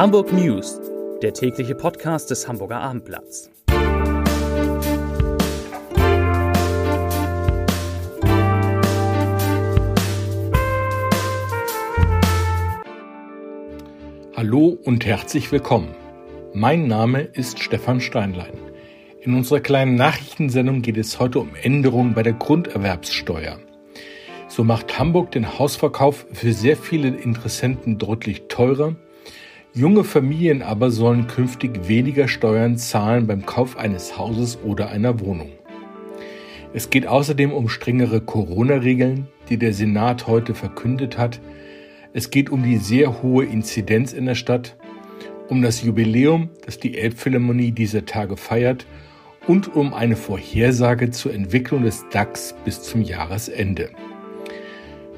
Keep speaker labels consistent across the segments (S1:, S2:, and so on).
S1: Hamburg News, der tägliche Podcast des Hamburger Abendblatts.
S2: Hallo und herzlich willkommen. Mein Name ist Stefan Steinlein. In unserer kleinen Nachrichtensendung geht es heute um Änderungen bei der Grunderwerbssteuer. So macht Hamburg den Hausverkauf für sehr viele Interessenten deutlich teurer. Junge Familien aber sollen künftig weniger Steuern zahlen beim Kauf eines Hauses oder einer Wohnung. Es geht außerdem um strengere Corona-Regeln, die der Senat heute verkündet hat. Es geht um die sehr hohe Inzidenz in der Stadt, um das Jubiläum, das die Elbphilharmonie dieser Tage feiert und um eine Vorhersage zur Entwicklung des DAX bis zum Jahresende.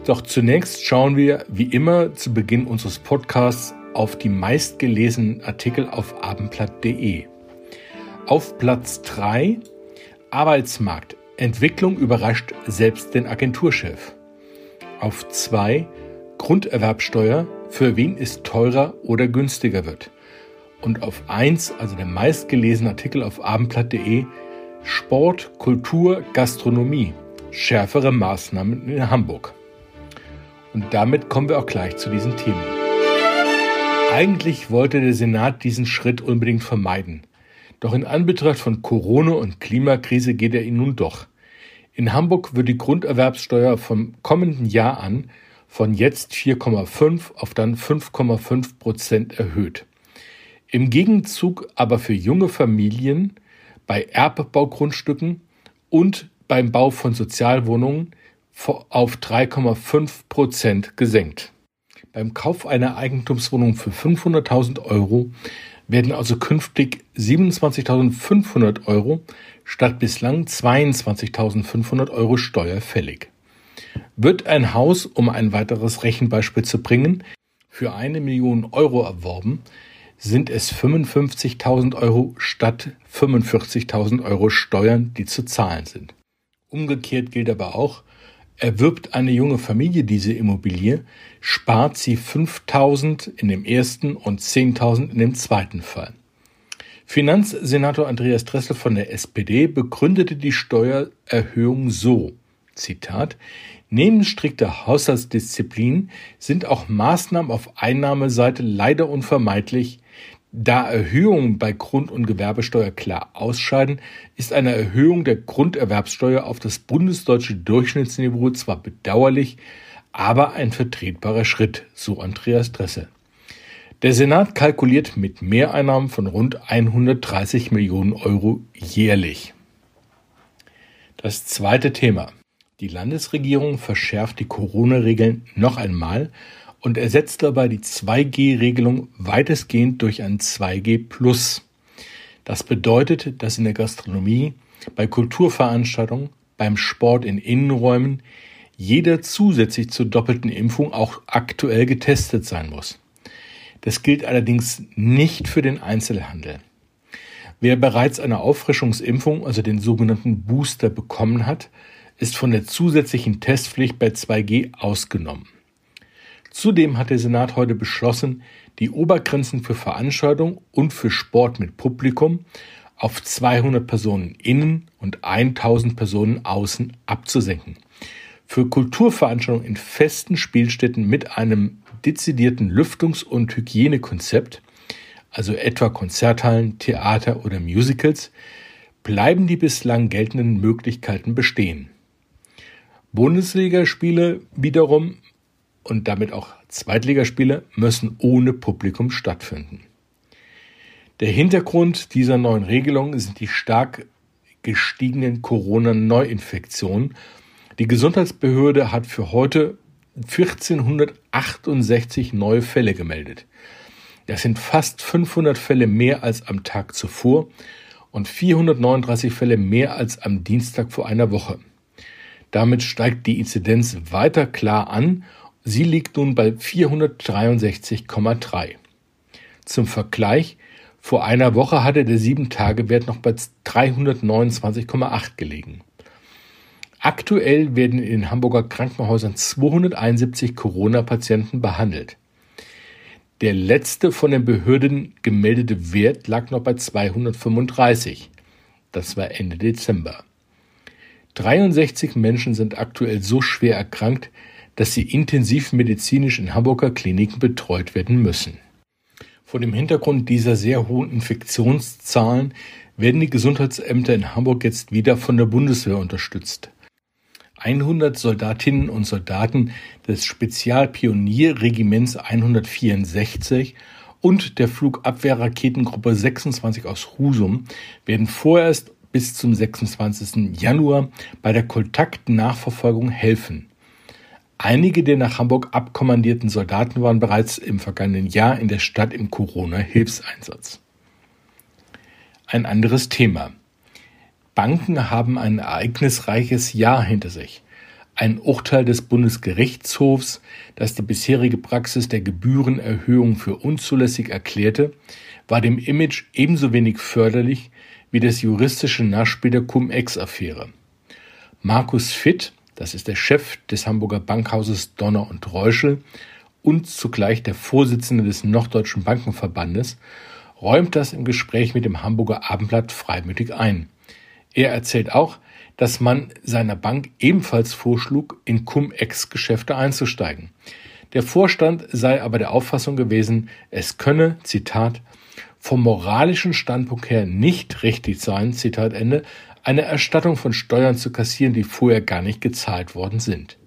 S2: Doch zunächst schauen wir, wie immer zu Beginn unseres Podcasts, auf die meistgelesenen Artikel auf abendblatt.de. Auf Platz 3 Arbeitsmarkt. Entwicklung überrascht selbst den Agenturchef. Auf 2 Grunderwerbsteuer. Für wen es teurer oder günstiger wird und auf 1, also der meistgelesene Artikel auf abendblatt.de, Sport, Kultur, Gastronomie, schärfere Maßnahmen in Hamburg. Und damit kommen wir auch gleich zu diesen Themen. Eigentlich wollte der Senat diesen Schritt unbedingt vermeiden. Doch in Anbetracht von Corona und Klimakrise geht er ihn nun doch. In Hamburg wird die Grunderwerbssteuer vom kommenden Jahr an von jetzt 4,5 auf dann 5,5 Prozent erhöht. Im Gegenzug aber für junge Familien bei Erbbaugrundstücken und beim Bau von Sozialwohnungen auf 3,5 Prozent gesenkt. Beim Kauf einer Eigentumswohnung für 500.000 Euro werden also künftig 27.500 Euro statt bislang 22.500 Euro Steuer fällig. Wird ein Haus, um ein weiteres Rechenbeispiel zu bringen, für eine Million Euro erworben, sind es 55.000 Euro statt 45.000 Euro Steuern, die zu zahlen sind. Umgekehrt gilt aber auch, erwirbt eine junge Familie diese Immobilie, spart sie 5.000 in dem ersten und 10.000 in dem zweiten Fall. Finanzsenator Andreas Dressel von der SPD begründete die Steuererhöhung so, Zitat, Neben strikter Haushaltsdisziplin sind auch Maßnahmen auf Einnahmeseite leider unvermeidlich, da Erhöhungen bei Grund- und Gewerbesteuer klar ausscheiden, ist eine Erhöhung der Grunderwerbsteuer auf das bundesdeutsche Durchschnittsniveau zwar bedauerlich, aber ein vertretbarer Schritt, so Andreas Dressel. Der Senat kalkuliert mit Mehreinnahmen von rund 130 Millionen Euro jährlich. Das zweite Thema. Die Landesregierung verschärft die Corona-Regeln noch einmal und ersetzt dabei die 2G-Regelung weitestgehend durch ein 2G Plus. Das bedeutet, dass in der Gastronomie, bei Kulturveranstaltungen, beim Sport in Innenräumen jeder zusätzlich zur doppelten Impfung auch aktuell getestet sein muss. Das gilt allerdings nicht für den Einzelhandel. Wer bereits eine Auffrischungsimpfung, also den sogenannten Booster, bekommen hat, ist von der zusätzlichen Testpflicht bei 2G ausgenommen. Zudem hat der Senat heute beschlossen, die Obergrenzen für Veranstaltungen und für Sport mit Publikum auf 200 Personen innen und 1000 Personen außen abzusenken. Für Kulturveranstaltungen in festen Spielstätten mit einem dezidierten Lüftungs- und Hygienekonzept, also etwa Konzerthallen, Theater oder Musicals, bleiben die bislang geltenden Möglichkeiten bestehen. Bundesligaspiele wiederum und damit auch Zweitligaspiele müssen ohne Publikum stattfinden. Der Hintergrund dieser neuen Regelung sind die stark gestiegenen Corona-Neuinfektionen. Die Gesundheitsbehörde hat für heute 1468 neue Fälle gemeldet. Das sind fast 500 Fälle mehr als am Tag zuvor und 439 Fälle mehr als am Dienstag vor einer Woche. Damit steigt die Inzidenz weiter klar an Sie liegt nun bei 463,3. Zum Vergleich, vor einer Woche hatte der 7-Tage-Wert noch bei 329,8 gelegen. Aktuell werden in den Hamburger Krankenhäusern 271 Corona-Patienten behandelt. Der letzte von den Behörden gemeldete Wert lag noch bei 235. Das war Ende Dezember. 63 Menschen sind aktuell so schwer erkrankt, dass sie intensiv medizinisch in Hamburger Kliniken betreut werden müssen. Vor dem Hintergrund dieser sehr hohen Infektionszahlen werden die Gesundheitsämter in Hamburg jetzt wieder von der Bundeswehr unterstützt. 100 Soldatinnen und Soldaten des Spezialpionierregiments 164 und der Flugabwehrraketengruppe 26 aus Husum werden vorerst bis zum 26. Januar bei der Kontaktnachverfolgung helfen. Einige der nach Hamburg abkommandierten Soldaten waren bereits im vergangenen Jahr in der Stadt im Corona-Hilfseinsatz. Ein anderes Thema. Banken haben ein ereignisreiches Jahr hinter sich. Ein Urteil des Bundesgerichtshofs, das die bisherige Praxis der Gebührenerhöhung für unzulässig erklärte, war dem Image ebenso wenig förderlich wie das juristische Nachspiel der Cum-Ex-Affäre. Markus Fitt, das ist der Chef des Hamburger Bankhauses Donner und Reuschel und zugleich der Vorsitzende des Norddeutschen Bankenverbandes, räumt das im Gespräch mit dem Hamburger Abendblatt freimütig ein. Er erzählt auch, dass man seiner Bank ebenfalls vorschlug, in Cum-Ex-Geschäfte einzusteigen. Der Vorstand sei aber der Auffassung gewesen, es könne, Zitat, vom moralischen Standpunkt her nicht richtig sein, Zitat Ende, eine Erstattung von Steuern zu kassieren, die vorher gar nicht gezahlt worden sind.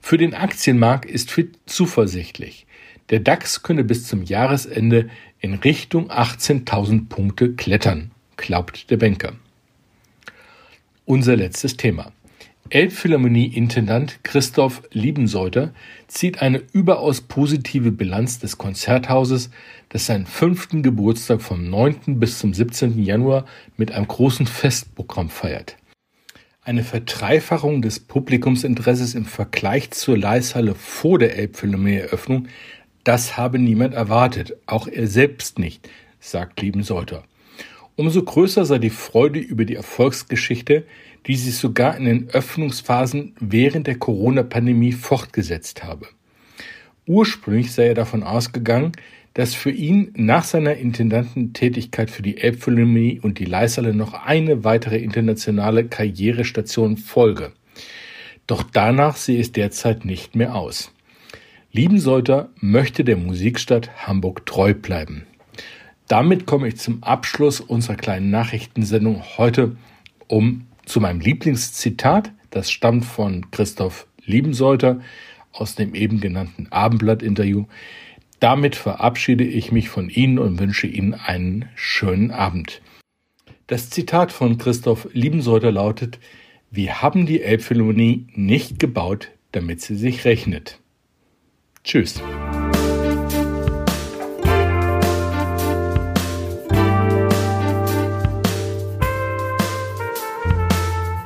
S2: Für den Aktienmarkt ist FIT zuversichtlich. Der DAX könne bis zum Jahresende in Richtung 18.000 Punkte klettern, glaubt der Banker. Unser letztes Thema. Elbphilharmonie-Intendant Christoph Liebenseuter zieht eine überaus positive Bilanz des Konzerthauses, das seinen fünften Geburtstag vom 9. bis zum 17. Januar mit einem großen Festprogramm feiert. Eine Verdreifachung des Publikumsinteresses im Vergleich zur Leishalle vor der Elbphilharmonie-Eröffnung, das habe niemand erwartet, auch er selbst nicht, sagt Liebenseuter. Umso größer sei die Freude über die Erfolgsgeschichte, die sich sogar in den Öffnungsphasen während der Corona-Pandemie fortgesetzt habe. Ursprünglich sei er davon ausgegangen, dass für ihn nach seiner Intendantentätigkeit für die Elbphilharmonie und die Leisale noch eine weitere internationale Karrierestation folge. Doch danach sehe es derzeit nicht mehr aus. Liebenseuter möchte der Musikstadt Hamburg treu bleiben. Damit komme ich zum Abschluss unserer kleinen Nachrichtensendung heute um zu meinem Lieblingszitat. Das stammt von Christoph Liebenseuter aus dem eben genannten Abendblatt-Interview. Damit verabschiede ich mich von Ihnen und wünsche Ihnen einen schönen Abend. Das Zitat von Christoph Liebenseuter lautet, wir haben die Elbphilharmonie nicht gebaut, damit sie sich rechnet. Tschüss.